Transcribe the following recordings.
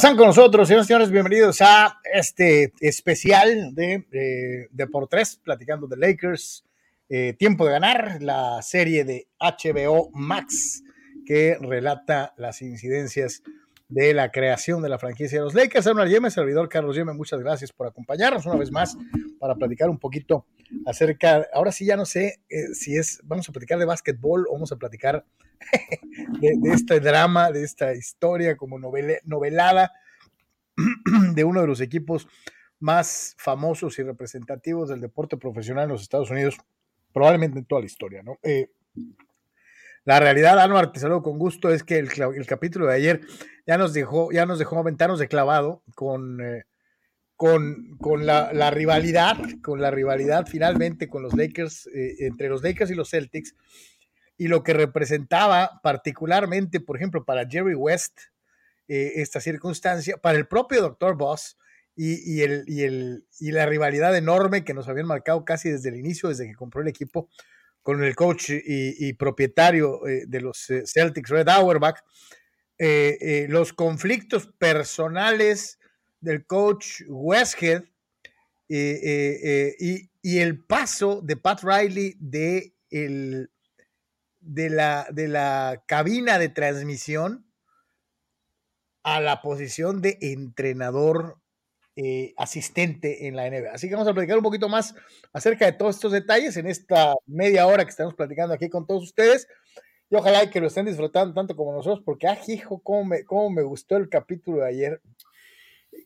¿cómo están con nosotros? Señoras y señores, bienvenidos a este especial de, eh, platicando de Lakers. Eh, Tiempo de ganar, la serie de HBO Max que relata las incidencias de la creación de la franquicia de los Lakers. Ana Yeme, servidor Carlos Yeme, muchas gracias por acompañarnos una vez más para platicar un poquito acerca, ahora sí ya no sé eh, si es, vamos a platicar de básquetbol o vamos a platicar de, este drama, de esta historia como novela, novelada de uno de los equipos más famosos y representativos del deporte profesional en los Estados Unidos, probablemente en toda la historia, ¿no? Eh, la realidad, Anuar, te saludo con gusto, es que el, el, capítulo de ayer ya nos dejó, ya nos dejó aventarnos de clavado con, eh, con, con la, la, rivalidad, con la rivalidad finalmente con los Lakers, eh, entre los Lakers y los Celtics, y lo que representaba particularmente, por ejemplo, para Jerry West, eh, esta circunstancia, para el propio Dr. Boss y, el, y, el, y la rivalidad enorme que nos habían marcado casi desde el inicio, desde que compró el equipo con el coach y, propietario eh, de los eh, Celtics, Red Auerbach, los conflictos personales del coach Westhead y, y, el paso de Pat Riley de, el, de, la, de la cabina de transmisión a la posición de entrenador eh, asistente en la NBA. Así que vamos a platicar un poquito más acerca de todos estos detalles en esta media hora que estamos platicando aquí con todos ustedes. Y ojalá que lo estén disfrutando tanto como nosotros, porque, ah, hijo, cómo me, cómo me gustó el capítulo de ayer.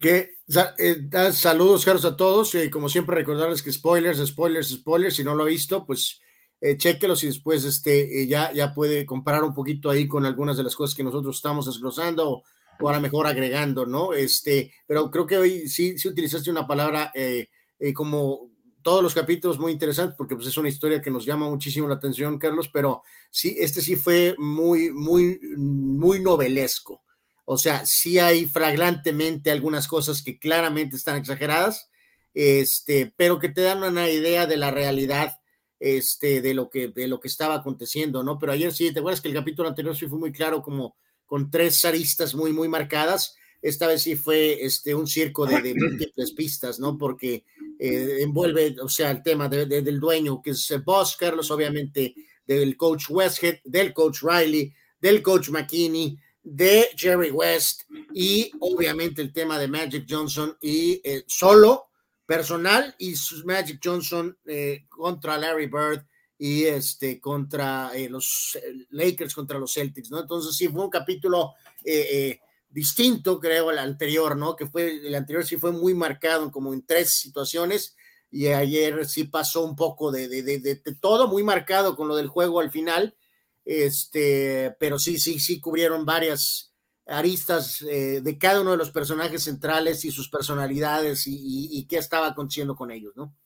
Que eh, saludos, Carlos, a todos. Eh, como siempre, recordarles que spoilers, spoilers, spoilers. Si no lo ha visto, pues eh, chequelos y después este, eh, ya, ya puede comparar un poquito ahí con algunas de las cosas que nosotros estamos desglosando o a lo mejor agregando, ¿no? Este, pero creo que hoy sí, sí utilizaste una palabra eh, eh, como todos los capítulos muy interesantes, porque pues es una historia que nos llama muchísimo la atención, Carlos, pero sí, este sí fue muy, muy, muy novelesco. O sea, sí hay flagrantemente algunas cosas que claramente están exageradas, este, pero que te dan una idea de la realidad este, de, lo que, de lo que estaba aconteciendo, ¿no? Pero ayer sí, ¿te acuerdas que el capítulo anterior sí fue muy claro como con tres aristas muy, muy marcadas. Esta vez sí fue este, un circo de, de múltiples pistas, ¿no? Porque eh, envuelve, o sea, el tema de, de, del dueño, que es boss, Carlos, obviamente, del coach Westhead, del coach Riley, del coach McKinney, de Jerry West y obviamente el tema de Magic Johnson y eh, solo personal y Magic Johnson eh, contra Larry Bird y este contra eh, los Lakers contra los Celtics, ¿no? Entonces sí fue un capítulo eh, eh, distinto, creo, al anterior, ¿no? Que fue el anterior sí fue muy marcado como en tres situaciones y ayer sí pasó un poco de, de, de, de todo muy marcado con lo del juego al final, este, pero sí, sí, sí cubrieron varias aristas eh, de cada uno de los personajes centrales y sus personalidades y, qué estaba aconteciendo con ellos, ¿no?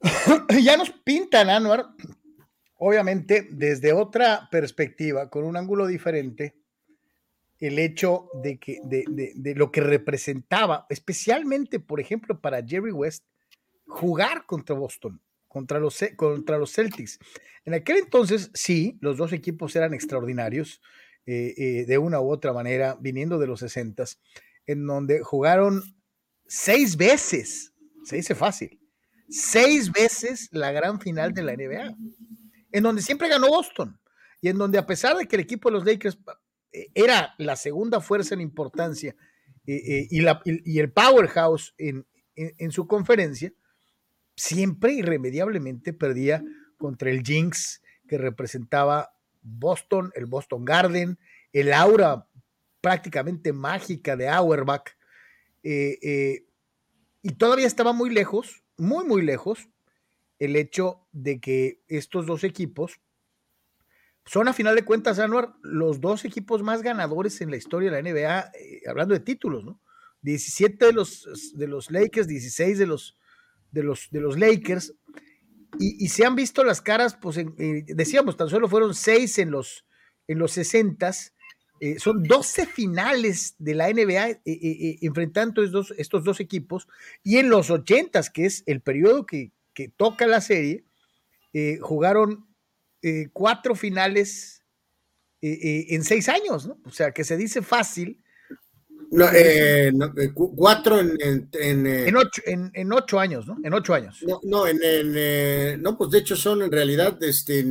ya nos pintan, Anuar, obviamente desde otra perspectiva, con un ángulo diferente, el hecho de, que, de, lo que representaba, especialmente, por ejemplo, para Jerry West, jugar contra Boston, contra los, contra los Celtics. En aquel entonces, sí, los dos equipos eran extraordinarios, eh, eh, de una u otra manera, viniendo de los 60 en donde jugaron seis veces, se dice fácil, seis veces la gran final de la NBA, en donde siempre ganó Boston y en donde a pesar de que el equipo de los Lakers eh, era la segunda fuerza en importancia y, la, y, el powerhouse en, en, en, su conferencia, siempre irremediablemente perdía contra el Jinx que representaba Boston, el Boston Garden, el aura prácticamente mágica de Auerbach, eh, eh, y todavía estaba muy lejos muy, muy lejos el hecho de que estos dos equipos son a final de cuentas, Anuar, los dos equipos más ganadores en la historia de la NBA, eh, hablando de títulos, ¿no? 17 de los, de los Lakers, 16 de los, de los, de los Lakers, y, se han visto las caras, pues en, eh, decíamos, tan solo fueron 6 en los, en los 60 eh, son 12 finales de la NBA eh, enfrentando estos, dos equipos y en los 80, que es el periodo que, que toca la serie, jugaron cuatro finales en seis años. O sea, que se dice fácil, No, eh, eh, cuatro en, en, eh, ocho, en, ocho, años, ¿no? En ocho años. No, no, en, no, pues de hecho son en realidad, este,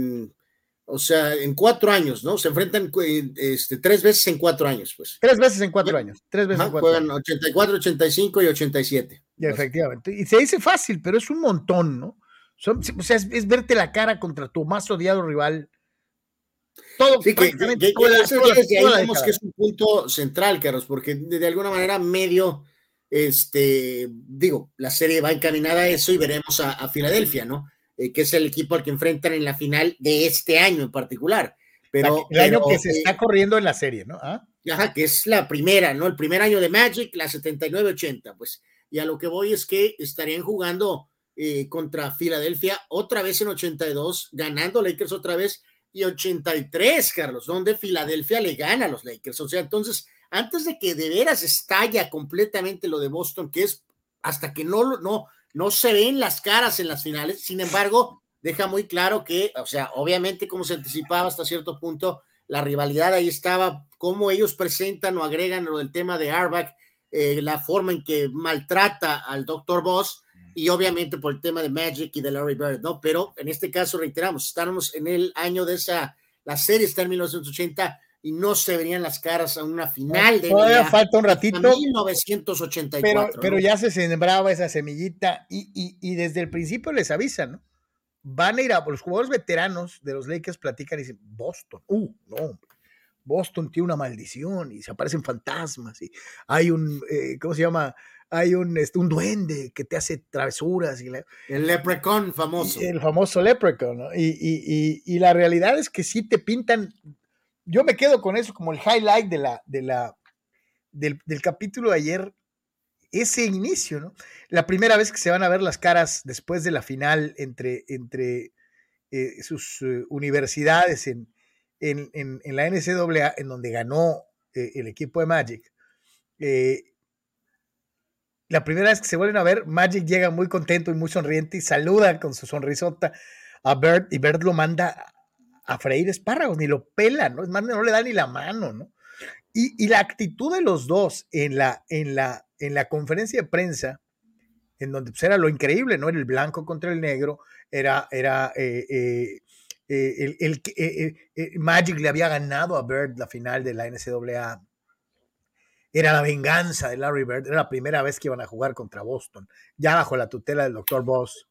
o sea, en cuatro años, ¿no? Se enfrentan este, tres veces en cuatro años, pues. Tres veces en cuatro años. Tres veces en cuatro juegan 84, 85 y 87. Y efectivamente. Y se dice fácil, pero es un montón, ¿no? o sea, es, verte la cara contra tu más odiado rival. Todo, sí, que, que, es un punto central, Carlos, porque de, alguna manera medio, este, digo, la serie va encaminada a eso y veremos a, Filadelfia, ¿no? Eh, que es el equipo al que enfrentan en la final de este año en particular. Pero, el año que se eh, está corriendo en la serie, ¿no? ¿Ah? Ajá, que es la primera, ¿no? El primer año de Magic, la 79-80, pues. Y a lo que voy es que estarían jugando eh, contra Filadelfia otra vez en 82, ganando Lakers otra vez y 83, Carlos, donde Filadelfia le gana a los Lakers. O sea, entonces, antes de que de veras estalla completamente lo de Boston, que es hasta que no, no, no se ven las caras en las finales, sin embargo, deja muy claro que, o sea, obviamente como se anticipaba hasta cierto punto, la rivalidad ahí estaba, cómo ellos presentan o agregan lo del tema de Arbach, eh, la forma en que maltrata al doctor Boss, y obviamente por el tema de Magic y de Larry Bird, ¿no? Pero en este caso, reiteramos, estamos en el año de esa, la serie está en 1980 y no se verían las caras a una final de Todavía falta un ratito. 1984. Pero, pero ya se sembraba esa semillita y, y, y, desde el principio les avisan, ¿no? Van a ir a los jugadores veteranos de los Lakers, platican y dicen, Boston, uh, no, Boston tiene una maldición y se aparecen fantasmas y hay un, eh, ¿cómo se llama? Hay un, este, un duende que te hace travesuras. Y el leprechaun famoso. el famoso leprechaun, ¿no? Y, y, y, la realidad es que sí te pintan, yo me quedo con eso como el highlight de la, de la, del, del capítulo de ayer, ese inicio, ¿no? La primera vez que se van a ver las caras después de la final entre, entre eh, sus eh, universidades en, en, en, en, la NCAA, en donde ganó eh, el equipo de Magic. Eh, la primera vez que se vuelven a ver, Magic llega muy contento y muy sonriente y saluda con su sonrisota a Bert y Bert lo manda a freír espárragos, ni lo pela, ¿no? Es más, no le da ni la mano, ¿no? Y, la actitud de los dos en la, en, la, en la conferencia de prensa, en donde pues, era lo increíble, ¿no? Era el blanco contra el negro, era, era eh, eh, eh, el, el, Magic le había ganado a Bird la final de la NCAA era la venganza de Larry Bird, era la primera vez que iban a jugar contra Boston, ya bajo la tutela del doctor Boss.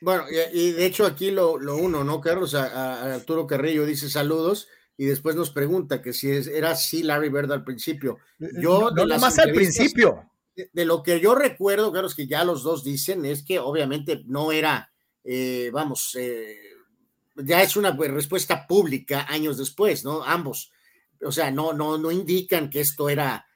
Bueno, y, de hecho aquí lo, uno, ¿no, Carlos? A, Arturo Carrillo dice saludos y después nos pregunta que si era así Larry Bird al principio. Yo, no, más al principio. De, lo que yo recuerdo, Carlos, que ya los dos dicen, es que obviamente no era, eh, vamos, eh, ya es una pues, respuesta pública años después, ¿no? Ambos. O sea, no, no, no indican que esto era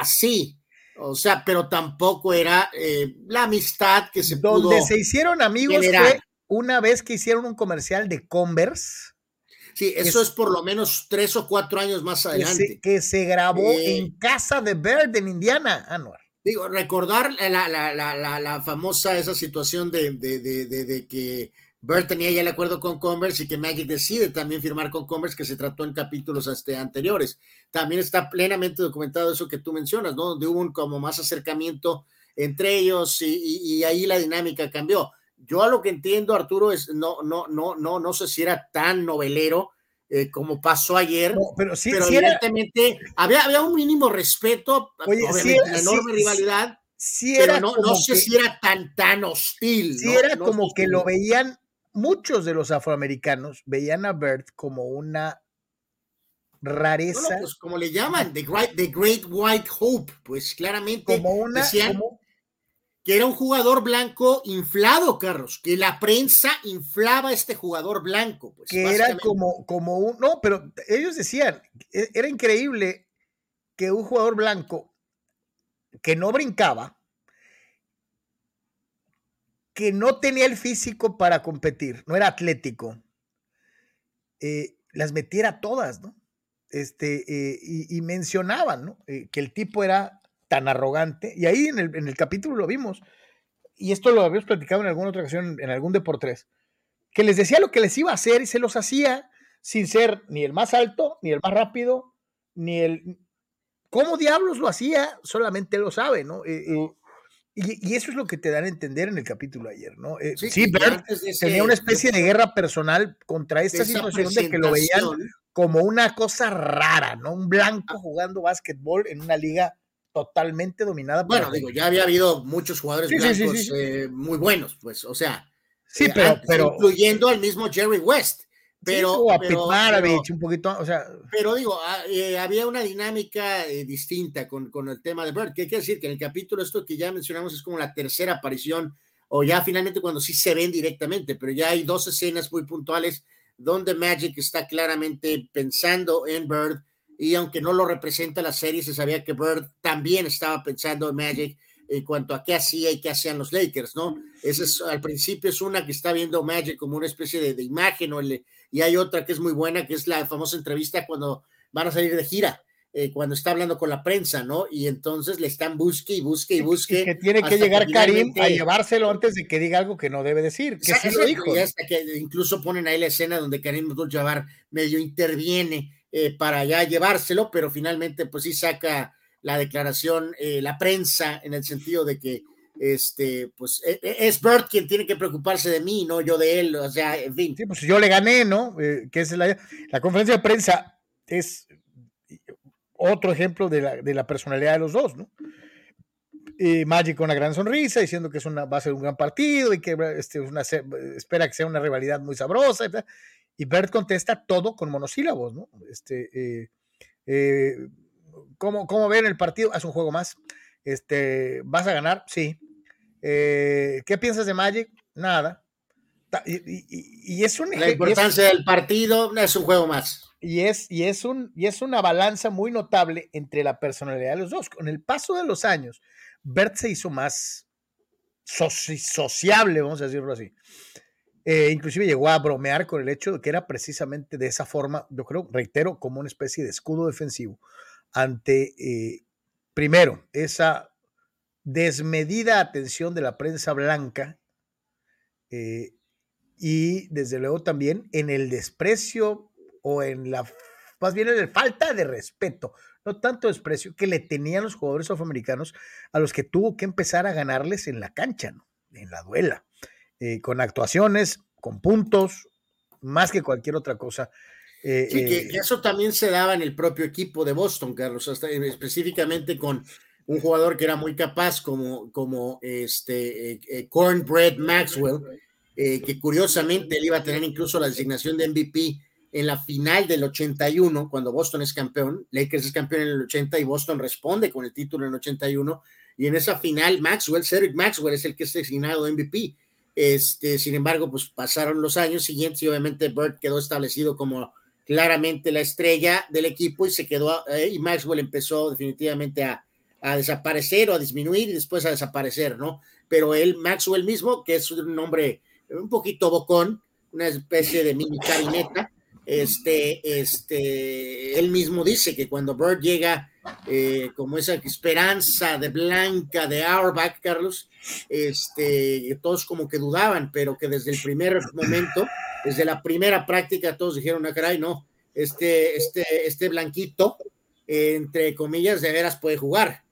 así. O sea, pero tampoco era eh, la amistad que se Donde se hicieron amigos fue una vez que hicieron un comercial de Converse. Sí, eso es, por lo menos tres o cuatro años más adelante. Que se, grabó eh, en casa de Bird en Indiana, Anuar. Digo, recordar la, la, la, la famosa esa situación de, de, de, de que Bird tenía ya el acuerdo con Converse y que Magic decide también firmar con Converse, que se trató en capítulos este, anteriores. También está plenamente documentado eso que tú mencionas, ¿no? Donde hubo un como más acercamiento entre ellos y, ahí la dinámica cambió. Yo a lo que entiendo, Arturo, es no, no, no, no, no sé si era tan novelero eh, como pasó ayer, pero sí, evidentemente había, había un mínimo respeto, obviamente, la enorme rivalidad. Sí era no, no sé si era tan, tan hostil. Sí era como que lo veían muchos de los afroamericanos veían a Bert como una rareza. pues como le llaman, the great, the great, White Hope, pues claramente como una, decían que era un jugador blanco inflado, Carlos, que la prensa inflaba a este jugador blanco. Pues, que era como, como un, no, pero ellos decían, e, era increíble que un jugador blanco que no brincaba, que no tenía el físico para competir, no era atlético, eh, las metiera todas, ¿no? Este, eh, y, mencionaban, ¿no? Eh, que el tipo era tan arrogante, y ahí en el, capítulo lo vimos, y esto lo habíamos platicado en alguna otra ocasión, en algún Deportes, que les decía lo que les iba a hacer y se los hacía sin ser ni el más alto, ni el más rápido, ni el... ¿Cómo diablos lo hacía? Solamente lo sabe, ¿no? Y, eso es lo que te dan a entender en el capítulo ayer, ¿no? Eh, sí, Bert tenía una especie de guerra personal contra esta situación de que lo veían como una cosa rara, ¿no? Un blanco ah. jugando básquetbol en una liga totalmente dominada. Por bueno, digo, ya había habido muchos jugadores blancos muy buenos, pues, o sea, sí, pero, pero, incluyendo al mismo Jerry West. Pero, un poquito, o sea. Pero digo, ah, eh, había una dinámica eh, distinta con, con, el tema de Bird. ¿Qué quiere decir? Que en el capítulo esto que ya mencionamos es como la tercera aparición, o ya finalmente cuando sí se ven directamente, pero ya hay dos escenas muy puntuales donde Magic está claramente pensando en Bird, y aunque no lo representa la serie, se sabía que Bird también estaba pensando en Magic en cuanto a qué hacía y qué hacían los Lakers, ¿no? Esa es, al principio es una que está viendo Magic como una especie de, de imagen, o el, y hay otra que es muy buena, que es la famosa entrevista cuando van a salir de gira. Eh, cuando está hablando con la prensa, ¿no? Y entonces le están busque y busque y busque. que tiene que llegar Karim a llevárselo antes de que diga algo que no debe decir. Que sí lo dijo. Y hasta que incluso ponen ahí la escena donde Karim Abdul-Jabbar medio interviene eh, para ya llevárselo, pero finalmente pues sí saca la declaración, eh, la prensa, en el sentido de que este, pues e, e, es Bert quien tiene que preocuparse de mí, no yo de él, o sea, en fin. Sí, pues yo le gané, ¿no? Eh, es la, la, conferencia de prensa es otro ejemplo de la, de la personalidad de los dos, ¿no? Y Magic con una gran sonrisa, diciendo que es una, va a ser un gran partido y que este, una, espera que sea una rivalidad muy sabrosa. Y, Bert contesta todo con monosílabos, ¿no? Este, eh, eh, ¿cómo, ¿Cómo ven el partido? Es un juego más. Este, ¿Vas a ganar? Sí. Eh, ¿Qué piensas de Magic? Nada. Y, es un La importancia del partido es un juego más. Y es, y, es un, y es una balanza muy notable entre la personalidad de los dos. Con el paso de los años, Bert se hizo más sociable, vamos a decirlo así. Eh, inclusive llegó a bromear con el hecho de que era precisamente de esa forma, yo creo, reitero, como una especie de escudo defensivo ante, eh, primero, esa desmedida atención de la prensa blanca eh, y desde luego también en el desprecio o en la, más bien en la falta de respeto, no tanto desprecio que le tenían los jugadores afroamericanos a los que tuvo que empezar a ganarles en la cancha, ¿no? en la duela, eh, con actuaciones, con puntos, más que cualquier otra cosa. Eh, sí, que, eso también se daba en el propio equipo de Boston, Carlos, específicamente con un jugador que era muy capaz como, como este eh, eh, Cornbread Maxwell, eh, que curiosamente él iba a tener incluso la designación de MVP en la final del 81, cuando Boston es campeón, Lakers es campeón en el 80 y Boston responde con el título en el 81, y en esa final Maxwell, Cedric Maxwell es el que es designado MVP. Este, sin embargo, pues pasaron los años siguientes y obviamente Bird quedó establecido como claramente la estrella del equipo y se quedó, y Maxwell empezó definitivamente a, a desaparecer o a disminuir y después a desaparecer, ¿no? Pero él, Maxwell mismo, que es un hombre un poquito bocón, una especie de mini carineta, este, este, él mismo dice que cuando Bird llega eh, como esa esperanza de Blanca de Auerbach, Carlos, este, todos como que dudaban, pero que desde el primer momento, desde la primera práctica, todos dijeron, ah, caray, no, este, este, este blanquito, entre comillas, de veras puede jugar.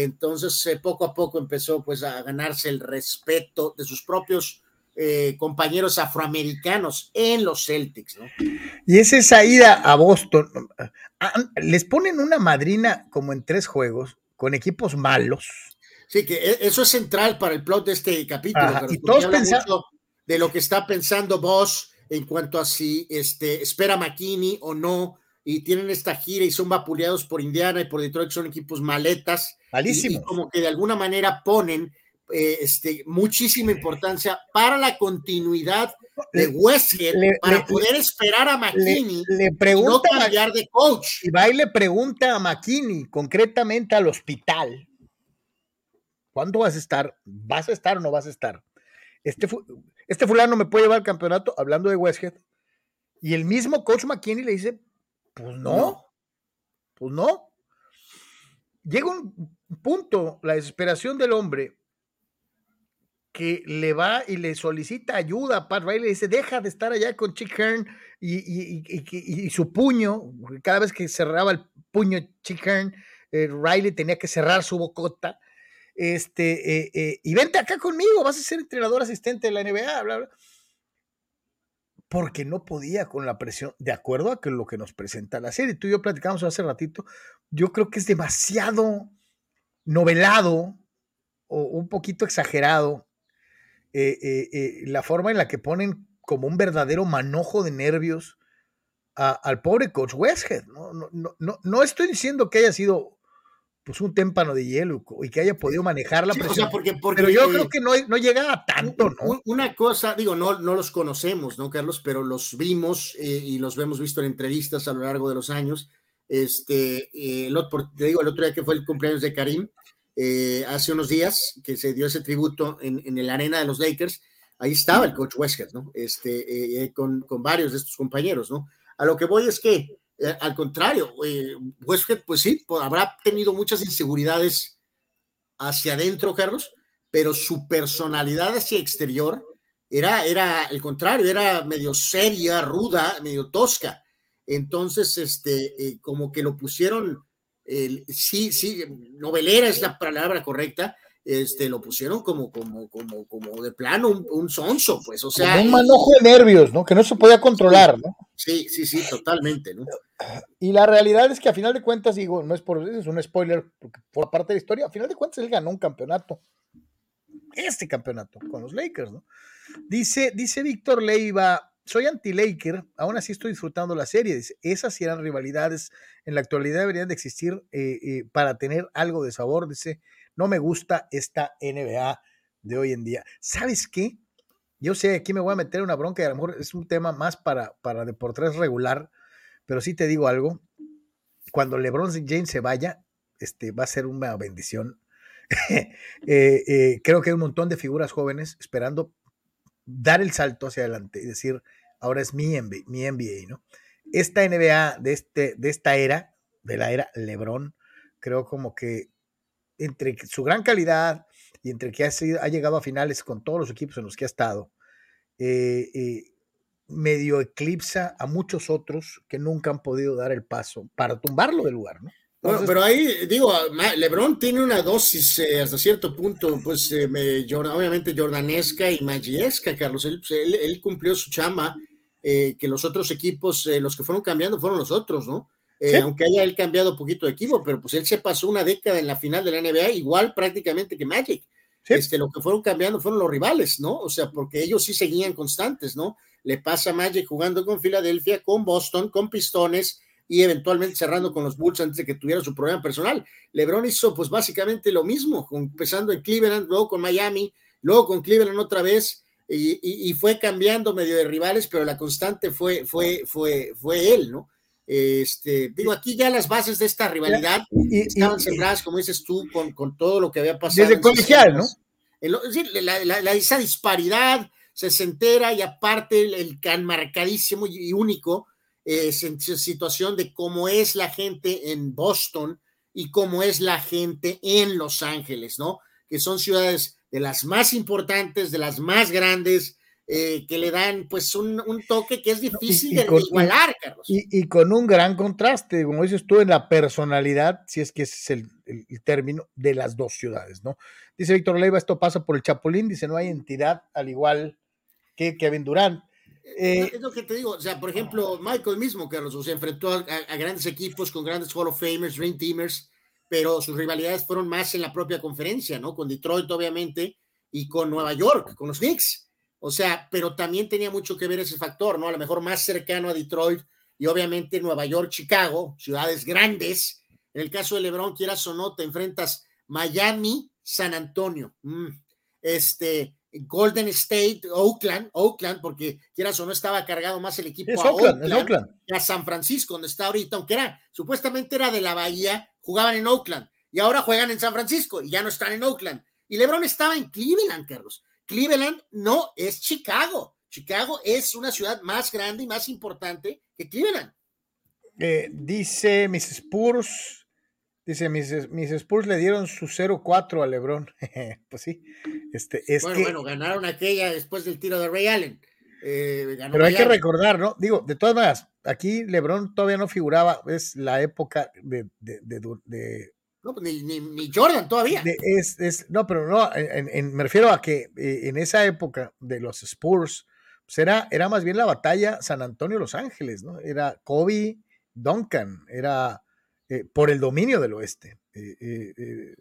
Entonces, eh, poco a poco empezó pues a ganarse el respeto de sus propios eh, compañeros afroamericanos en los Celtics. ¿no? Y es esa ida a Boston. Ah, ah, les ponen una madrina como en tres juegos con equipos malos. Sí, que e, eso es central para el plot de este capítulo. y todos pensando de lo que está pensando Bosch en cuanto a si este, espera McKinney o no, y tienen esta gira y son vapuleados por Indiana y por Detroit, son equipos maletas. Malísimo. Y, como que de alguna manera ponen eh, este, muchísima importancia para la continuidad de Westgate para poder esperar a McKinney le, pregunta y no cambiar de coach. Y va y le pregunta a McKinney, concretamente al hospital, ¿cuándo vas a estar? ¿Vas a estar o no vas a estar? Este, este fulano me puede llevar al campeonato, hablando de Westgate, y el mismo coach McKinney le dice, pues no, pues no. Llega un punto, la desesperación del hombre, que le va y le solicita ayuda a Pat Riley, le dice, deja de estar allá con Chick Hearn y, su puño, cada vez que cerraba el puño Chick Hearn, eh, Riley tenía que cerrar su bocota. Este, eh, y vente acá conmigo, vas a ser entrenador asistente de la NBA, bla, bla. Porque no podía con la presión, de acuerdo a lo que nos presenta la serie. Tú y yo platicamos hace ratito, yo creo que es demasiado novelado o un poquito exagerado la forma en la que ponen como un verdadero manojo de nervios al pobre coach Westhead. ¿no? No, no, no, estoy diciendo que haya sido pues un témpano de hielo y que haya podido manejar la presión. porque, pero yo creo que no, no llega a tanto, ¿no? Una cosa, digo, no, no los conocemos, ¿no, Carlos? Pero los vimos eh, y los hemos visto en entrevistas a lo largo de los años. Este, eh, el otro, te digo, el otro día que fue el cumpleaños de Karim, eh, hace unos días, que se dio ese tributo en, en el arena de los Lakers, ahí estaba el coach Westhead, ¿no? Este, con, con, varios de estos compañeros, ¿no? A lo que voy es que, eh, al contrario, eh, pues sí, habrá tenido muchas inseguridades hacia adentro, Carlos, pero su personalidad hacia exterior era, era el contrario, era medio seria, ruda, medio tosca. Entonces, este, como que lo pusieron, sí, sí, novelera es la palabra correcta, este, lo pusieron como, como, como, como de plano un, un sonso, pues, o sea. un manojo de nervios, ¿no? Que no se podía controlar, ¿no? Sí, sí, sí, totalmente, ¿no? Y la realidad es que a final de cuentas, digo, no es por es un spoiler, porque por parte de la historia, a final de cuentas él ganó un campeonato. Este campeonato con los Lakers, ¿no? Dice, dice Víctor Leiva, soy anti-Laker, aún así estoy disfrutando la serie. Dice, esas eran rivalidades, en la actualidad deberían de existir eh, eh, para tener algo de sabor, dice no me gusta esta NBA de hoy en día. ¿Sabes qué? Yo sé, aquí me voy a meter una bronca y a lo mejor es un tema más para, para Deportes regular, pero sí te digo algo. Cuando LeBron James se vaya, este, va a ser una bendición. Eh, eh, creo que hay un montón de figuras jóvenes esperando dar el salto hacia adelante y decir, ahora es mi NBA, mi NBA ¿no? Esta NBA de, este, de esta era, de la era LeBron, creo como que entre su gran calidad y entre que ha, ha, llegado a finales con todos los equipos en los que ha estado, eh, eh, medio eclipsa a muchos otros que nunca han podido dar el paso para tumbarlo del lugar, ¿no? bueno, pero ahí, digo, LeBron tiene una dosis eh, hasta cierto punto, pues obviamente jordanesca y magiesca, Carlos. Él, pues, él, cumplió su chama, que los otros equipos, los que fueron cambiando fueron los otros, ¿no? Eh, aunque haya él cambiado un poquito de equipo, pero pues él se pasó una década en la final de la NBA, igual prácticamente que Magic. Este, lo que fueron cambiando fueron los rivales, ¿no? O sea, porque ellos sí seguían constantes, ¿no? Le pasa a Magic jugando con Filadelfia, con Boston, con Pistones y eventualmente cerrando con los Bulls antes de que tuviera su problema personal. LeBron hizo pues básicamente lo mismo, empezando en Cleveland, luego con Miami, luego con Cleveland otra vez, y, y, fue cambiando medio de rivales, pero la constante fue, fue, fue, fue él, ¿no? Este, digo, aquí ya las bases de esta rivalidad estaban sembradas, como dices tú, con, con, todo lo que había pasado. Desde colegial, ¿no? esa disparidad se entera y aparte el, el marcadísimo y único eh, situación de cómo es la gente en Boston y cómo es la gente en Los Ángeles, ¿no? Que son ciudades de las más importantes, de las más grandes, eh, que le dan pues un, toque que es difícil de igualar, Carlos. Y, con un gran contraste, como dices tú, en la personalidad, si es que ese es el, término, de las dos ciudades, ¿no? Dice Víctor Leiva, esto pasa por el Chapulín, dice, no hay entidad al igual que Kevin Durant. Eh, es lo que te digo, o sea, por ejemplo, Michael mismo, Carlos, o se enfrentó a, grandes equipos con grandes Hall of Famers, Dream Teamers, pero sus rivalidades fueron más en la propia conferencia, ¿no? Con Detroit, obviamente, y con Nueva York, con los Knicks. O sea, pero también tenía mucho que ver ese factor, ¿no? A lo mejor más cercano a Detroit y obviamente Nueva York, Chicago, ciudades grandes. En el caso de LeBron, quieras o no, te enfrentas Miami, San Antonio, mm, este, Golden State, Oakland, Oakland, porque quieras o no estaba cargado más el equipo a Oakland, a San Francisco, donde está ahorita, aunque era, supuestamente era de la Bahía, jugaban en Oakland y ahora juegan en San Francisco y ya no están en Oakland. Y LeBron estaba en Cleveland, Carlos. Cleveland no es Chicago. Chicago es una ciudad más grande y más importante que Cleveland. Eh, dice Miss Spurs, dice mis, mis Spurs le dieron su 0-4 a LeBron. pues sí, este, es bueno, bueno, ganaron aquella después del tiro de Ray Allen. Eh, pero hay que recordar, ¿no? Digo, de todas maneras, aquí LeBron todavía no figuraba, es la época de, de, No, pues, ni, ni, Jordan todavía. Es, es, no, pero no, me refiero a que eh, en esa época de los Spurs, pues era, era más bien la batalla San Antonio-Los Ángeles, ¿no? Era Kobe, Duncan, era eh, por el dominio del oeste. Eh,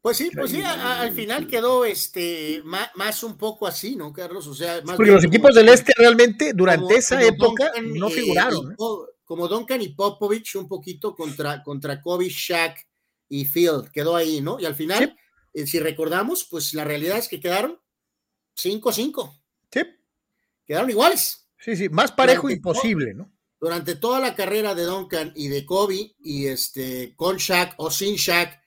pues sí, pues sí, al final quedó este más, un poco así, ¿no, Carlos? O sea, porque los equipos del este realmente durante esa época no figuraron. como Duncan y Popovich, un poquito contra, contra Kobe, Shaq y Field, quedó ahí, ¿no? Y al final, eh, si recordamos, pues la realidad es que quedaron 5-5. Sí. Quedaron iguales. Sí, sí, más parejo imposible, ¿no? Durante toda la carrera de Duncan y de Kobe, y este, con Shaq o sin Shaq,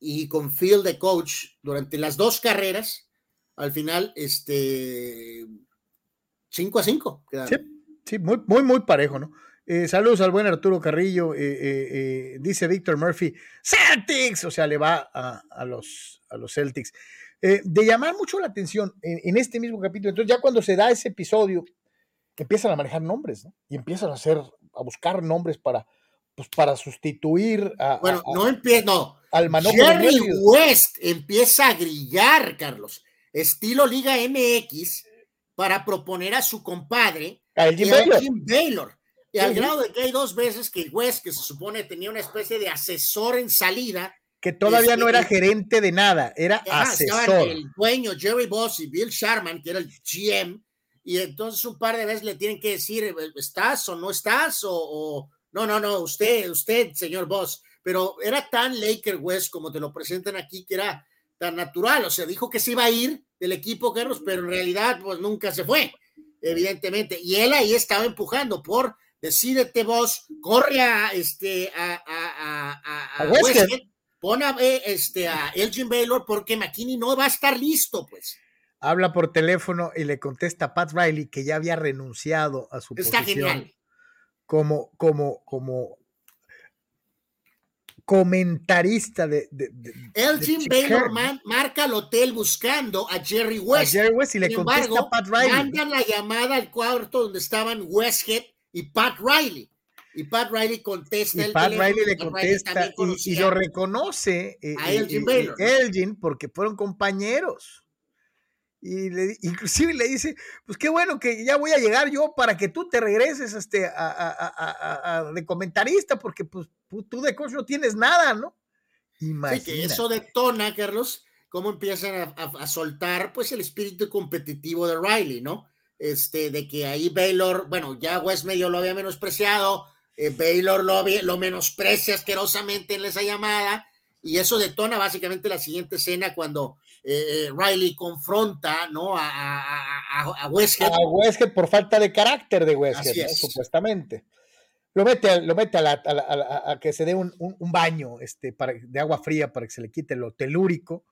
y con Field de coach, durante las dos carreras, al final, este, 5 a 5. Sí, sí, muy, muy, muy parejo, ¿no? Eh, saludos al buen Arturo Carrillo. Eh, eh, dice Víctor Murphy, Celtics, o sea, le va a, los, a los Celtics. de llamar mucho la atención en, este mismo capítulo. Entonces, ya cuando se da ese episodio, empiezan a manejar nombres, ¿no? Y empiezan a hacer, a buscar nombres para, pues, para sustituir a. Bueno, no empieza, no. Al Jerry West empieza a grillar, Carlos, estilo Liga MX, para proponer a su compadre, a Jim Baylor y al grado de que hay dos veces que West, que se supone tenía una especie de asesor en salida, que todavía no era este, gerente de nada, era asesor. El dueño Jerry Boss y Bill Sharman, que era el GM, y entonces un par de veces le tienen que decir, ¿estás o no estás? O, no, no, no, usted, usted, señor Boss. Pero era tan Laker West como te lo presentan aquí, que era tan natural. O sea, dijo que se iba a ir del equipo, Carlos, pero en realidad, pues nunca se fue, evidentemente. Y él ahí estaba empujando por decídete vos, corre a este a, a, a, a, pon a este a Elgin Baylor porque McKinney no va a estar listo, pues. Habla por teléfono y le contesta Pat Riley que ya había renunciado a su Está genial. Como, como, como comentarista de. de, Elgin Baylor marca el hotel buscando a Jerry West. A Jerry West y le contesta Pat Riley. Mandan la llamada al cuarto donde estaban Westhead y Pat Riley. Y Pat Riley contesta. Y Pat Riley le contesta y, lo reconoce eh, a Elgin, eh, Elgin porque fueron compañeros. Y le, inclusive le dice, pues qué bueno que ya voy a llegar yo para que tú te regreses este, a, de comentarista, porque pues tú de coach no tienes nada, ¿no? Imagínate. Sí, que eso detona, Carlos, cómo empiezan a, soltar pues el espíritu competitivo de Riley, ¿no? Este, de que ahí Baylor, bueno, ya West medio lo había menospreciado, eh, Baylor lo, lo menosprecia asquerosamente en esa llamada, y eso detona básicamente la siguiente escena cuando eh, eh, Riley confronta ¿no? a, a, a, Westhead. A Westhead por falta de carácter de Westhead, supuestamente. Lo mete, lo mete a, que se dé un, baño este, para, de agua fría para que se le quite lo telúrico.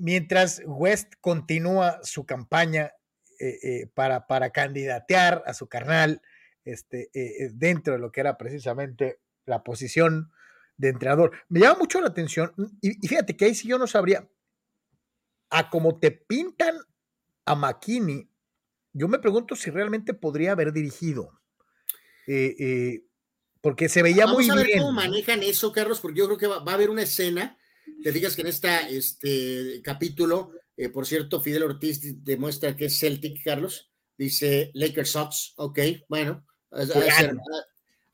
mientras West continúa su campaña eh, eh, para, para candidatear a su carnal este, eh, dentro de lo que era precisamente la posición de entrenador. Me llama mucho la atención y, fíjate que ahí sí yo no sabría, a como te pintan a McKinney, yo me pregunto si realmente podría haber dirigido. porque se veía muy bien. Vamos a ver cómo manejan eso, Carlos, porque yo creo que va, a haber una escena. Te digas que en este capítulo eh, por cierto, Fidel Ortiz demuestra que es Celtic, Carlos. Dice Lakers Sox. Ok, bueno, ha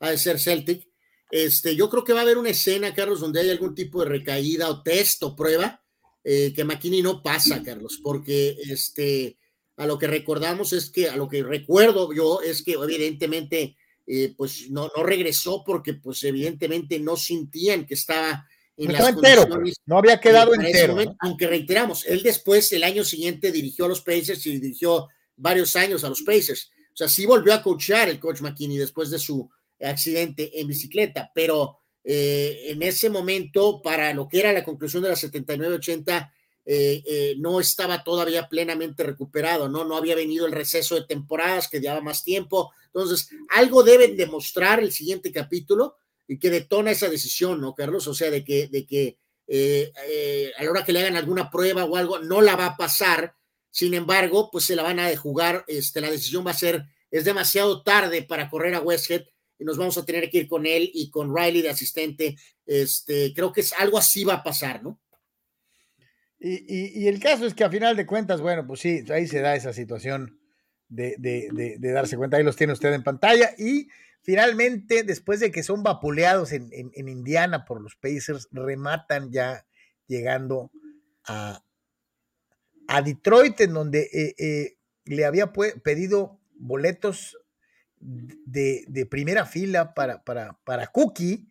de, ser, Celtic. Este, yo creo que va a haber una escena, Carlos, donde hay algún tipo de recaída o test o prueba eh, que McKinney no pasa, Carlos, porque este, a lo que recordamos es que, a lo que recuerdo yo es que evidentemente, eh, pues no, no regresó porque, pues evidentemente no sentían que estaba entero, pues, no había quedado entero. Aunque reiteramos, él después, el año siguiente, dirigió a los Pacers y dirigió varios años a los Pacers. O sea, sí volvió a coachar el coach McKinney después de su accidente en bicicleta, pero eh, en ese momento, para lo que era la conclusión de la 79-80, eh, eh, no estaba todavía plenamente recuperado, ¿no? No había venido el receso de temporadas que llevaba más tiempo. Entonces, algo deben demostrar el siguiente capítulo que detona esa decisión, ¿no, Carlos? O sea, de que, de que eh, eh, a la hora que le hagan alguna prueba o algo, no la va a pasar. Sin embargo, pues se la van a de jugar, este, la decisión va a ser, es demasiado tarde para correr a Westhead y nos vamos a tener que ir con él y con Riley de asistente. Este, creo que es algo así va a pasar, ¿no? Y, el caso es que a final de cuentas, bueno, pues sí, ahí se da esa situación de, darse cuenta, ahí los tiene usted en pantalla. Y finalmente, después de que son vapuleados en, Indiana por los Pacers, rematan ya llegando a, a Detroit, en donde eh, eh, le había pedido boletos de, primera fila para, para, para Cookie,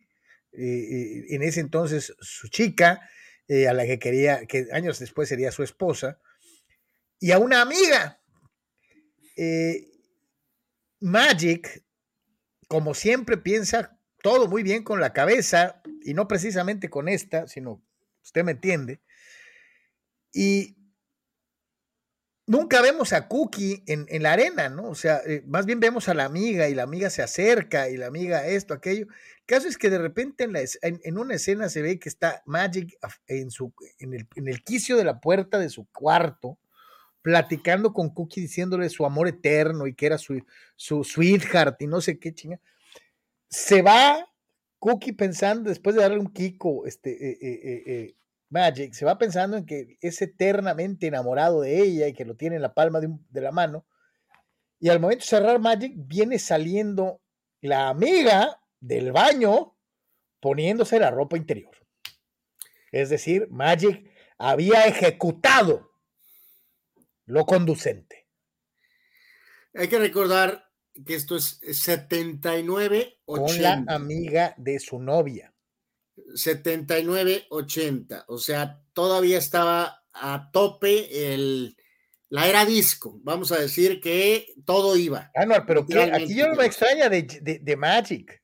eh, en ese entonces su chica, a la que quería, que años después sería su esposa, y a una amiga. Magic, como siempre, piensa todo muy bien con la cabeza, y no precisamente con esta, sino, usted me entiende, y nunca vemos a Cookie en, la arena, ¿no? O sea, eh, más bien vemos a la amiga y la amiga se acerca y la amiga esto, aquello caso es que de repente en, una escena se ve que está Magic en, su, en, el, en el quicio de la puerta de su cuarto, platicando con Cookie, diciéndole su amor eterno y que era su, su sweetheart y no sé qué chinga. Se va Cookie pensando, después de darle un Kiko, este, eh, eh, eh, Magic, se va pensando en que es eternamente enamorado de ella y que lo tiene en la palma de, de la mano. Y al momento de cerrar Magic, viene saliendo la amiga del baño poniéndose la ropa interior. Es decir, Magic había ejecutado lo conducente. Hay que recordar que esto es 79-80. Con la amiga de su novia. 79-80. O sea, todavía estaba a tope el, la era disco. Vamos a decir que todo iba. Ah, no, pero aquí yo no me extraña de, de Magic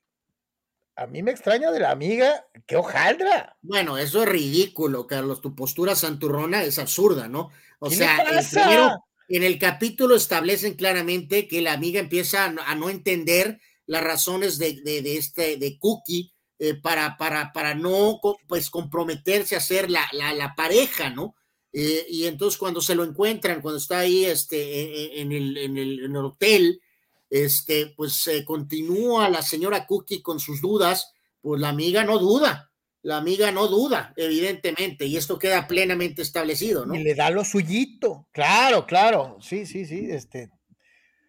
a mí me extraña de la amiga, qué hojaldra. Bueno, eso es ridículo, Carlos. Tu postura santurrona es absurda, ¿no? O sea, el primero, en el capítulo establecen claramente que la amiga empieza a no, entender las razones de, este de Cookie eh, para, para, para no pues comprometerse a ser la, la, pareja, ¿no? Eh, y entonces cuando se lo encuentran, cuando está ahí este, e, e, en, el, en, el, en el hotel, este, pues eh, continúa la señora Cookie con sus dudas, pues la amiga no duda, la amiga no duda, evidentemente, y esto queda plenamente establecido, ¿no? Y le da lo suyito, claro, claro, sí, sí, sí, este.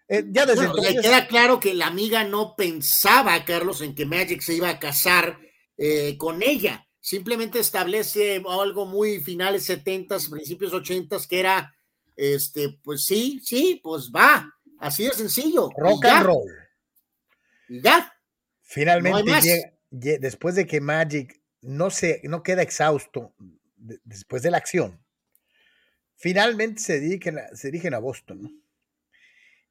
Eh, ya desde queda claro que la amiga no pensaba, Carlos, en que Magic se iba a casar eh, con ella. Simplemente establece algo muy finales 70 principios 80 que era, este, pues sí, sí, pues va, Así de sencillo. Rock and roll. ya. Finalmente, después de que Magic no, se, no queda exhausto después de la acción, finalmente se dirigen, a, se dirigen a Boston.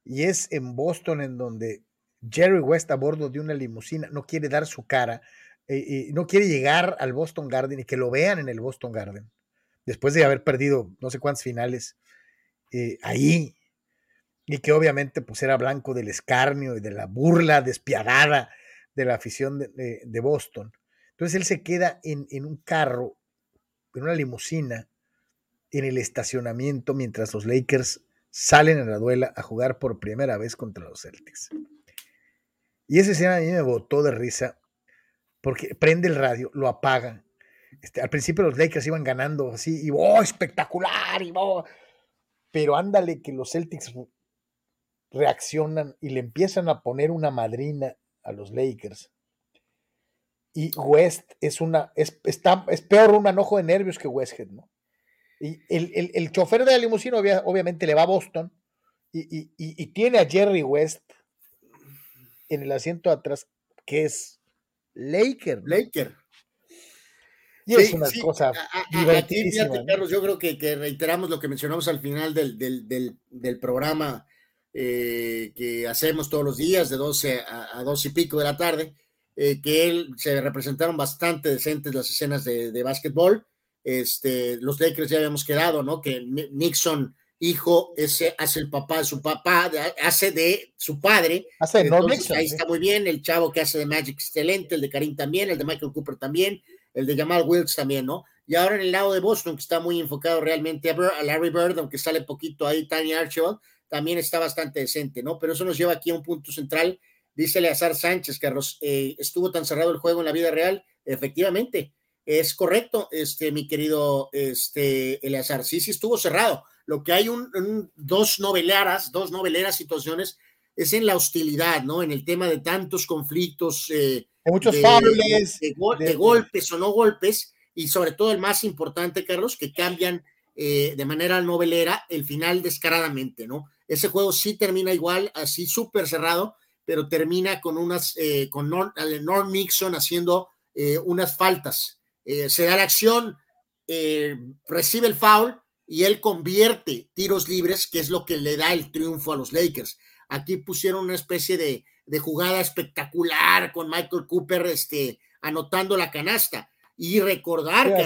Y es en Boston en donde Jerry West a bordo de una limusina no quiere dar su cara, eh, y no quiere llegar al Boston Garden y que lo vean en el Boston Garden, después de haber perdido no sé cuántas finales eh, ahí y que obviamente pues era blanco del escarnio y de la burla despiadada de la afición de, Boston. Entonces él se queda en, un carro, en una limusina, en el estacionamiento mientras los Lakers salen en la duela a jugar por primera vez contra los Celtics. Y esa escena a mí me botó de risa porque prende el radio, lo apaga. Este, al principio los Lakers iban ganando así, y ¡oh, espectacular! Y, oh, pero ándale que los Celtics reaccionan y le empiezan a poner una madrina a los Lakers. Y West es una, es, está, es peor un manojo de nervios que Westhead, ¿no? Y el, el, chofer de la limusina obviamente le va a Boston y, tiene a Jerry West en el asiento atrás, que es Laker. Laker. Y es una cosa divertidísima. Carlos, yo creo que, reiteramos lo que mencionamos al final del, del programa eh, que hacemos todos los días de 12 a, 12 y pico de la tarde, eh, que él se representaron bastante decentes las escenas de, de básquetbol. Este, los Lakers ya habíamos quedado, ¿no? Que Nixon, hijo, ese hace el papá de su papá, hace de su padre. Hace Entonces, Ahí está muy bien. El chavo que hace de Magic, excelente. El de Karim también. El de Michael Cooper también. El de Jamal Wilkes también, ¿no? Y ahora en el lado de Boston, que está muy enfocado realmente a, Larry Bird, aunque sale poquito ahí Tiny Archibald, también está bastante decente, ¿no? Pero eso nos lleva aquí a un punto central Dice Eleazar Sánchez, Carlos, eh, estuvo tan cerrado el juego en la vida real. Efectivamente, es correcto, este, mi querido este, Eleazar. Sí, sí, estuvo cerrado. Lo que hay un, dos noveleras, dos noveleras situaciones es en la hostilidad, ¿no? En el tema de tantos conflictos. Eh, de muchos de, de, golpes o no golpes, y sobre todo el más importante, Carlos, que cambian eh, de manera novelera el final descaradamente, ¿no? Ese juego sí termina igual, así súper cerrado, pero termina con unas, eh, con Norm, Norm, Nixon haciendo eh, unas faltas. Eh, se da la acción, eh, recibe el foul y él convierte tiros libres, que es lo que le da el triunfo a los Lakers. Aquí pusieron una especie de, de jugada espectacular con Michael Cooper este, anotando la canasta. Y recordar que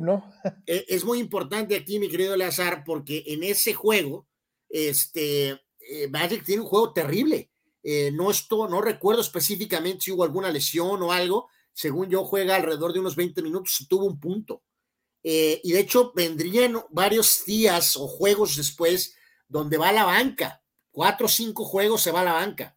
¿no? E, es muy importante aquí, mi querido Lazar, porque en ese juego, este, eh, Magic tiene un juego terrible. Eh, no, esto, no recuerdo específicamente si hubo alguna lesión o algo. Según yo, juega alrededor de unos 20 minutos y tuvo un punto. Eh, y de hecho, vendrían varios días o juegos después donde va a la banca. Cuatro o cinco juegos se va a la banca.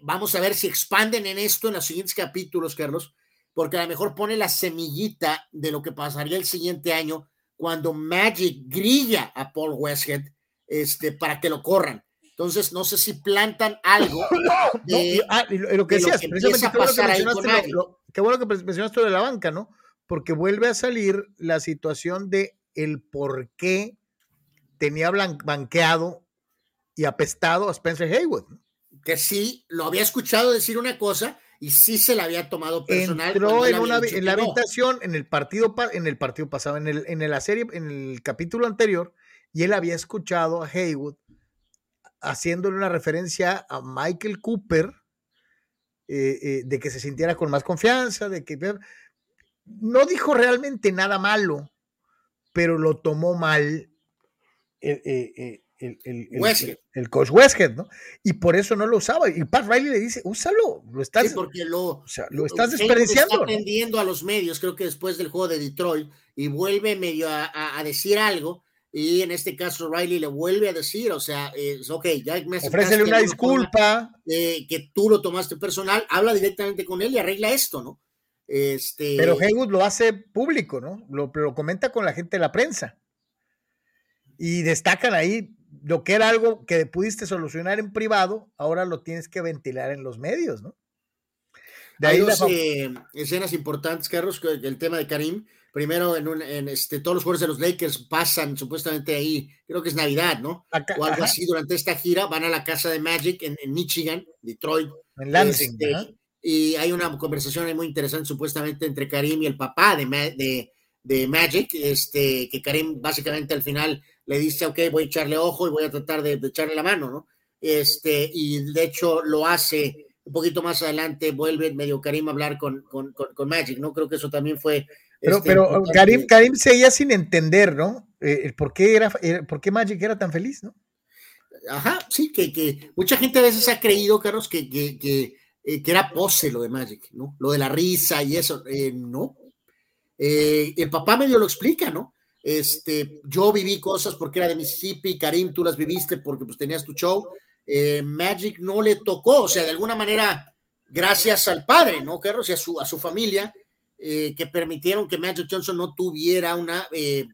Vamos a ver si expanden en esto en los siguientes capítulos, Carlos, porque a lo mejor pone la semillita de lo que pasaría el siguiente año cuando Magic grilla a Paul Westhead este, para que lo corran. Entonces, no sé si plantan algo. De, no, ah, y lo, y lo, que decías, que precisamente que, mencionaste lo, qué bueno que mencionaste lo de la banca, ¿no? Porque vuelve a salir la situación de el por qué tenía banqueado y apestado a Spencer Haywood. ¿no? Que sí, lo había escuchado decir una cosa y sí se la había tomado personal. Entró en, una, en la habitación, en el partido, en el partido pasado, en, el, en la serie, en el capítulo anterior, y él había escuchado a Haywood haciéndole una referencia a Michael Cooper, eh, eh, de que se sintiera con más confianza, de que no dijo realmente nada malo, pero lo tomó mal el, eh, el, el, el, coach Westhead, ¿no? Y por eso no lo usaba. Y Pat Riley le dice, úsalo, lo estás, sí, porque lo, o sea, lo estás desperdiciando. Está aprendiendo a los medios, creo que después del juego de Detroit, y vuelve medio a, a, a decir algo, y en este caso Riley le vuelve a decir, o sea, es ok, ya me ofrécele una disculpa eh, que tú lo tomaste personal, habla directamente con él y arregla esto, ¿no? Este... Pero Haywood lo hace público, ¿no? Lo, lo comenta con la gente de la prensa y destacan ahí lo que era algo que pudiste solucionar en privado, ahora lo tienes que ventilar en los medios, ¿no? De ahí dos, la... eh, escenas importantes, Carlos, el tema de Karim primero en, un, en este, todos los jugadores de los Lakers pasan supuestamente ahí, creo que es Navidad, ¿no? Acá, o algo ajá. así durante esta gira, van a la casa de Magic en, en Michigan, Detroit. En Lansing. Este, y hay una conversación ahí muy interesante supuestamente entre Karim y el papá de, de, de, Magic, este, que Karim básicamente al final le dice, ok, voy a echarle ojo y voy a tratar de, de echarle la mano, ¿no? Este, y de hecho lo hace un poquito más adelante, vuelve medio Karim a hablar con, con, con, con Magic, ¿no? Creo que eso también fue pero, este, pero Karim, Karim seguía sin entender, ¿no? Eh, por, qué era, por qué Magic era tan feliz, ¿no? Ajá, sí, que, que mucha gente a veces ha creído, Carlos, que, que, que, eh, que era pose lo de Magic, ¿no? Lo de la risa y eso, eh, no. Eh, el papá medio lo explica, ¿no? Este, yo viví cosas porque era de Mississippi, Karim, tú las viviste porque pues tenías tu show. Eh, Magic no le tocó, o sea, de alguna manera, gracias al padre, ¿no, Carlos? Y a su, a su familia, eh, que permitieron que Magic Johnson no tuviera una... Eh,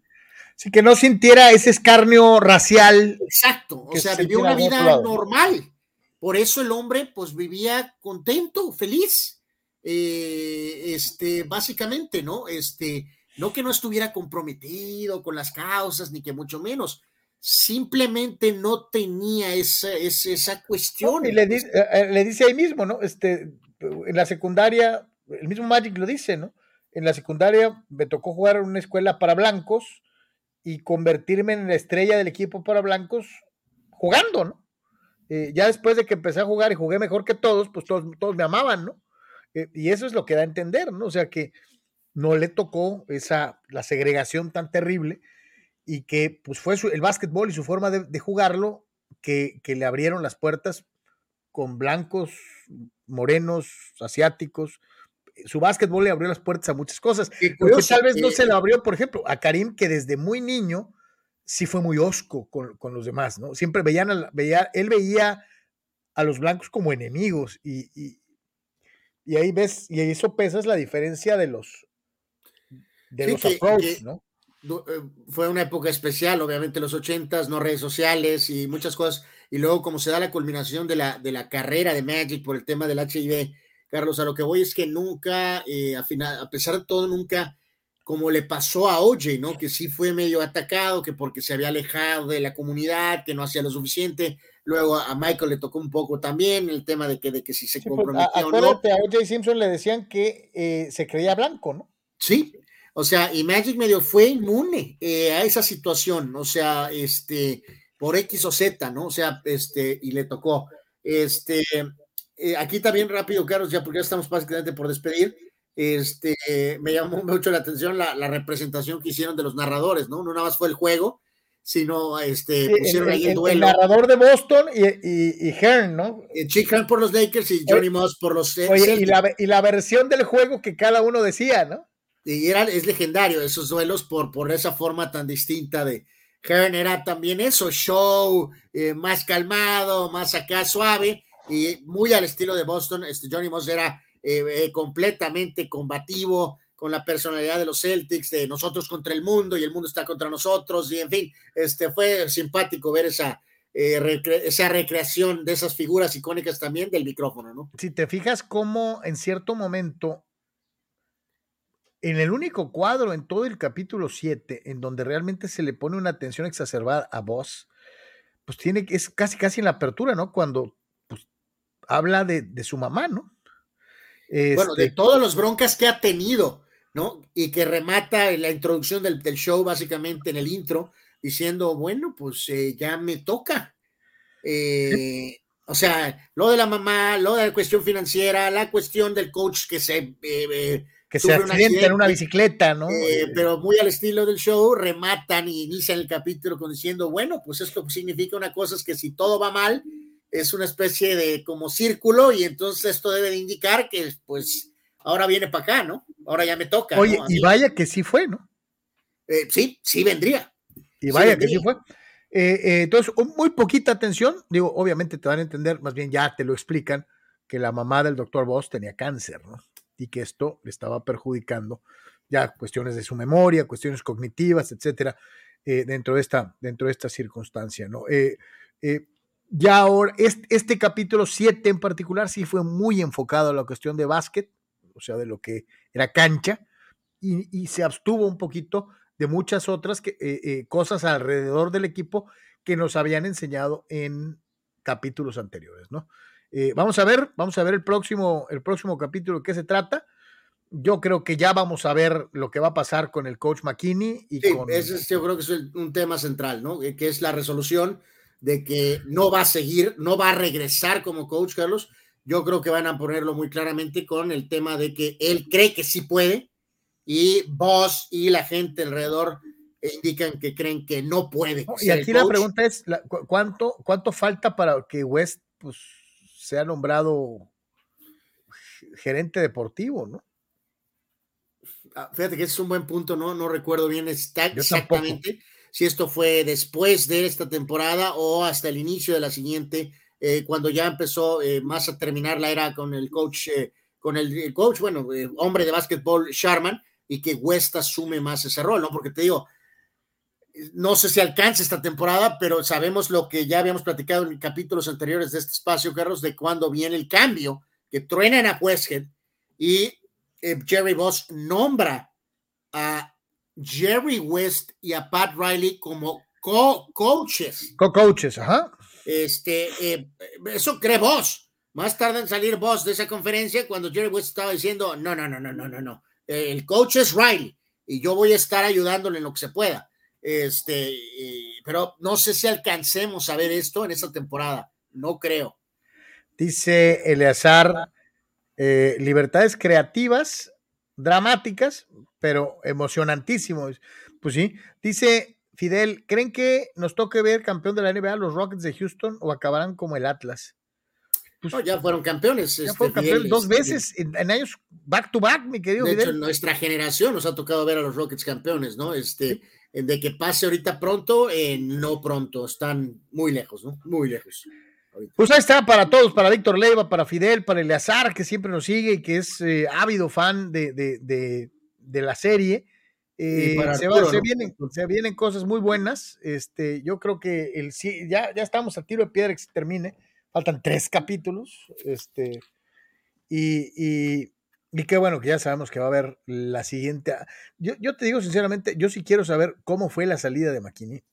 sí, que no sintiera ese escarnio racial. Exacto, o sea, vivió una vida normal. Por eso el hombre pues vivía contento, feliz, eh, este, básicamente, ¿no? Este, no que no estuviera comprometido con las causas, ni que mucho menos, simplemente no tenía esa, esa, esa cuestión. y le, di, eh, le, dice ahí mismo, ¿no? Este, en la secundaria, el mismo Magic lo dice, ¿no? en la secundaria me tocó jugar en una escuela para blancos y convertirme en la estrella del equipo para blancos jugando, ¿no? Eh, ya después de que empecé a jugar y jugué mejor que todos, pues todos, todos me amaban, ¿no? Eh, y eso es lo que da a entender, ¿no? O sea que no le tocó esa, la segregación tan terrible y que pues fue el básquetbol y su forma de, de jugarlo que, que, le abrieron las puertas con blancos, morenos, asiáticos, su básquetbol le abrió las puertas a muchas cosas. Porque tal vez no se lo abrió, por ejemplo, a Karim, que desde muy niño sí fue muy osco con, con los demás, ¿no? Siempre veían, a, veía, él veía a los blancos como enemigos y, y, ahí ves, y eso pesas la diferencia de los, de los approach, ¿no? Eh, fue una época especial, obviamente los ochentas, no redes sociales y muchas cosas, y luego como se da la culminación de la, de la carrera de Magic por el tema del HIV, Carlos, a lo que voy es que nunca, eh, a, final, a pesar de todo, nunca, como le pasó a OJ, ¿no? Que sí fue medio atacado, que porque se había alejado de la comunidad, que no hacía lo suficiente, luego a Michael le tocó un poco también el tema de que, de que si se comprometió o no. a OJ Simpson le decían que eh, se creía blanco, ¿no? Sí, o sea, y Magic medio fue inmune eh, a esa situación, o sea, este, por X o Z, ¿no? O sea, este, y le tocó. Este, eh, aquí también rápido, Carlos, ya porque ya estamos básicamente por despedir. Este, me llamó mucho la atención la, representación que hicieron de los narradores, ¿no? No nada más fue el juego, sino este, pusieron el, ahí el, duelo. El narrador de Boston y, y, y Hearn, ¿no? Eh, Chick Hearn por los Lakers y Johnny Moss por los Oye, y la, y la versión del juego que cada uno decía, ¿no? y era, es legendario esos duelos por, por esa forma tan distinta de Hearn era también eso, show, eh, más calmado, más acá suave y muy al estilo de Boston, este Johnny Moss era eh, eh, completamente combativo con la personalidad de los Celtics, de nosotros contra el mundo y el mundo está contra nosotros y en fin, este fue simpático ver esa, esa recreación de esas figuras icónicas también del micrófono, ¿no? Si te fijas cómo en cierto momento en el único cuadro en todo el capítulo 7 en donde realmente se le pone una atención exacerbada a vos, pues tiene es casi casi en la apertura, ¿no? Cuando habla de, su mamá, ¿no? bueno, de este todas las broncas que ha tenido, ¿no? Y que remata en la introducción del, show, básicamente en el intro, diciendo, bueno, pues eh, ya me toca. Eh, o sea, lo de la mamá, lo de la cuestión financiera, la cuestión del coach que se eh, que se accidenta en una bicicleta, ¿no? Pero muy al estilo del show, rematan y inician el capítulo con diciendo, bueno, pues esto significa una cosa es que si todo va mal, es una especie de como círculo y entonces esto debe de indicar que pues ahora viene para acá, ¿no? Ahora ya me toca. Oye, y vaya que sí fue, ¿no? Eh, sí, sí vendría. Y vaya que sí fue. Eh, entonces, muy poquita atención, digo, obviamente te van a entender, más bien ya te lo explican, que la mamá del doctor Voss tenía cáncer, ¿no? y que esto le estaba perjudicando ya cuestiones de su memoria, cuestiones cognitivas, etcétera, eh, dentro, de esta, dentro de esta circunstancia. ¿no? Eh, eh, ya ahora, este, este capítulo 7 en particular sí fue muy enfocado a la cuestión de básquet, o sea, de lo que era cancha, y, se abstuvo un poquito de muchas otras que, cosas alrededor del equipo que nos habían enseñado en capítulos anteriores, ¿no? Eh, vamos a ver, vamos a ver el próximo, el próximo capítulo de qué se trata. Yo creo que ya vamos a ver lo que va a pasar con el coach McKinney. Y sí, con... ese yo creo que es un tema central, ¿no? Que es la resolución de que no va a seguir, no va a regresar como coach, Carlos. Yo creo que van a ponerlo muy claramente con el tema de que él cree que sí puede y vos y la gente alrededor indican que creen que no puede. y aquí la pregunta es, ¿cuánto, ¿cuánto falta para que West pues, se ha nombrado gerente deportivo, ¿no? Ah, fíjate que ese es un buen punto, ¿no? No recuerdo bien exactamente si esto fue después de esta temporada o hasta el inicio de la siguiente, eh, cuando ya empezó eh, más a terminar la era con el coach, eh, con el, coach, bueno, hombre de básquetbol, Sharman, y que West asume más ese rol, ¿no? Porque te digo, no sé si alcance esta temporada, pero sabemos lo que ya habíamos platicado en capítulos anteriores de este espacio, Carlos, de cuando viene el cambio, que truenan a Westhead y eh, Jerry Boss nombra a Jerry West y a Pat Riley como co-coaches. Co-coaches, ajá. Este, eh, eso cree Boss. Más tarde en salir Boss de esa conferencia, cuando Jerry West estaba diciendo, no, no, no, no, no, no, no. El coach es Riley y yo voy a estar ayudándole en lo que se pueda. Este, pero no sé si alcancemos a ver esto en esta temporada. No creo. Dice Eleazar, eh, libertades creativas, dramáticas, pero emocionantísimos. Pues sí. Dice Fidel, ¿creen que nos toque ver campeón de la NBA los Rockets de Houston o acabarán como el Atlas? Pues, ya fueron campeones. Ya fueron este, campeones dos este, veces en, años back to back, mi querido. De hecho, nuestra generación nos ha tocado ver a los Rockets campeones, ¿no? Este, de que pase ahorita pronto, eh, no pronto, están muy lejos, ¿no? Muy lejos. Pues ahí está para todos, para Víctor Leiva, para Fidel, para Eleazar, que siempre nos sigue y que es eh, ávido fan de, de, de, la serie. Eh, se, vienen, se, vienen, cosas muy buenas. Este, yo creo que el, ya, ya estamos a tiro de piedra que se termine. Faltan tres capítulos. Este, y, y, y, qué bueno que ya sabemos que va a haber la siguiente. Yo, yo te digo sinceramente, yo sí quiero saber cómo fue la salida de McKinney.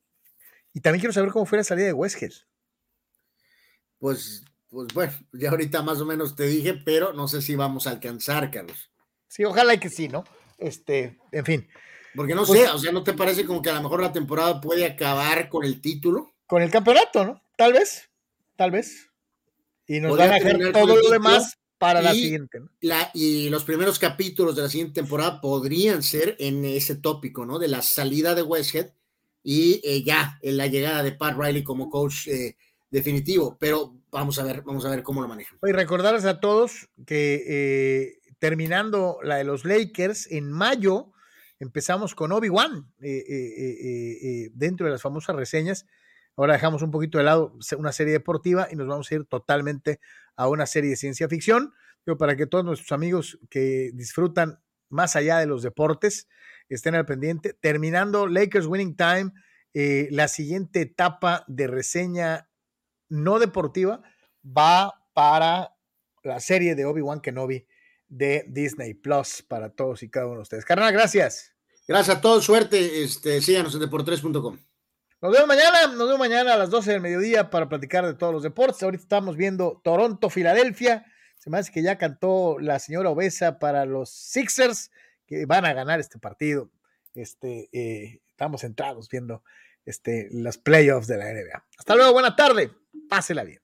Y también quiero saber cómo fue la salida de Westgate pues, pues bueno, ya ahorita más o menos te dije, pero no sé si vamos a alcanzar, Carlos. Sí, ojalá que sí, ¿no? Este, en fin. Porque no pues sé, o sea, ¿no te parece como que a lo mejor la temporada puede acabar con el título? Con el campeonato, ¿no? Tal vez, tal vez. Y nos van a dejar todo lo demás para la siguiente. ¿no? La, y los primeros capítulos de la siguiente temporada podrían ser en ese tópico, ¿no? De la salida de Westhead y eh, ya en la llegada de Pat Riley como coach eh, definitivo, pero vamos a ver, vamos a ver cómo lo manejan. Y recordarles a todos que eh, terminando la de los Lakers, en mayo empezamos con Obi-Wan eh, eh, dentro de las famosas reseñas. Ahora dejamos un poquito de lado una serie deportiva y nos vamos a ir totalmente a una serie de ciencia ficción. Pero para que todos nuestros amigos que disfrutan más allá de los deportes estén al pendiente. Terminando Lakers Winning Time, la siguiente etapa de reseña no deportiva va para la serie de Obi-Wan Kenobi de Disney Plus para todos y cada uno de ustedes. Carnal, gracias. Gracias a todos, suerte. Este, síganos en deportes.com. Nos vemos mañana, nos vemos mañana a las 12 del mediodía para platicar de todos los deportes. Ahorita estamos viendo Toronto, Filadelfia. Se me hace que ya cantó la señora Obesa para los Sixers, que van a ganar este partido. Este, eh, estamos centrados viendo este, los playoffs de la NBA. Hasta luego, buena tarde. Pásela bien.